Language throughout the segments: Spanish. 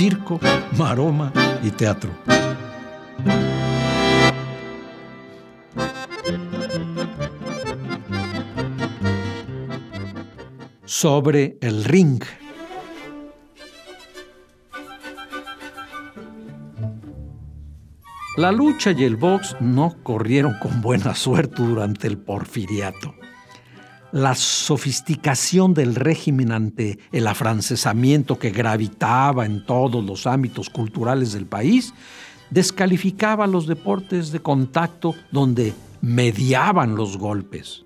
Circo, maroma y teatro. Sobre el ring. La lucha y el box no corrieron con buena suerte durante el porfiriato. La sofisticación del régimen ante el afrancesamiento que gravitaba en todos los ámbitos culturales del país descalificaba los deportes de contacto donde mediaban los golpes.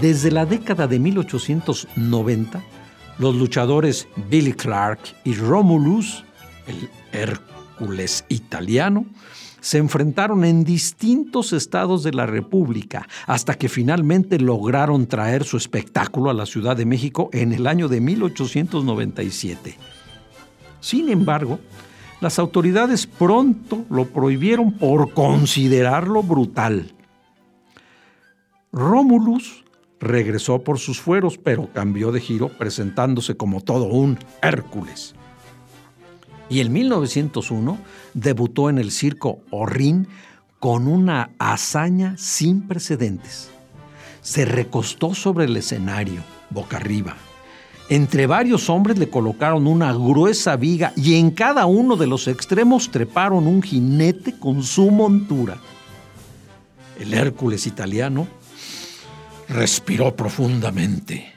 Desde la década de 1890, los luchadores Billy Clark y Romulus, el Hércules italiano, se enfrentaron en distintos estados de la República hasta que finalmente lograron traer su espectáculo a la Ciudad de México en el año de 1897. Sin embargo, las autoridades pronto lo prohibieron por considerarlo brutal. Romulus regresó por sus fueros, pero cambió de giro presentándose como todo un Hércules. Y en 1901 debutó en el circo Orrin con una hazaña sin precedentes. Se recostó sobre el escenario, boca arriba. Entre varios hombres le colocaron una gruesa viga y en cada uno de los extremos treparon un jinete con su montura. El Hércules italiano respiró profundamente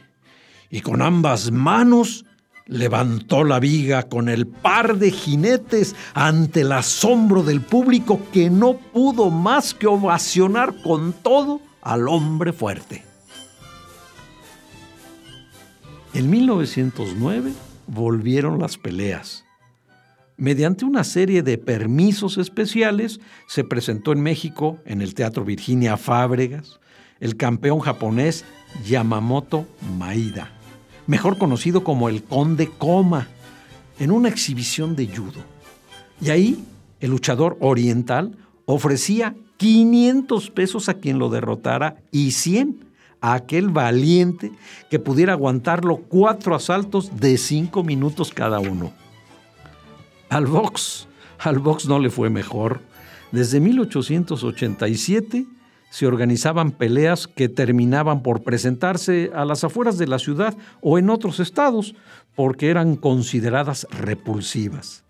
y con ambas manos levantó la viga con el par de jinetes ante el asombro del público que no pudo más que ovacionar con todo al hombre fuerte. En 1909 volvieron las peleas. Mediante una serie de permisos especiales se presentó en México, en el Teatro Virginia Fábregas, el campeón japonés Yamamoto Maida, mejor conocido como el Conde Koma, en una exhibición de judo. Y ahí el luchador oriental ofrecía 500 pesos a quien lo derrotara y 100 a aquel valiente que pudiera aguantarlo cuatro asaltos de cinco minutos cada uno. Al box, al box no le fue mejor. Desde 1887 se organizaban peleas que terminaban por presentarse a las afueras de la ciudad o en otros estados porque eran consideradas repulsivas.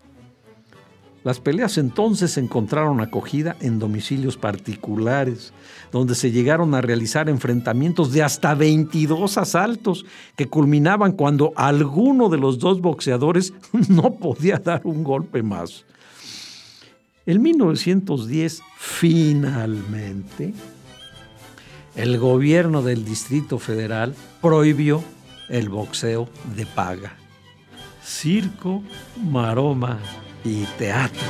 Las peleas entonces encontraron acogida en domicilios particulares, donde se llegaron a realizar enfrentamientos de hasta 22 asaltos que culminaban cuando alguno de los dos boxeadores no podía dar un golpe más. En 1910, finalmente, el gobierno del Distrito Federal prohibió el boxeo de paga. Circo, maroma y teatro.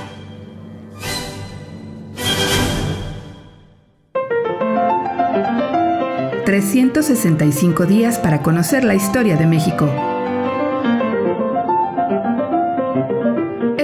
...365 días para conocer la historia de México.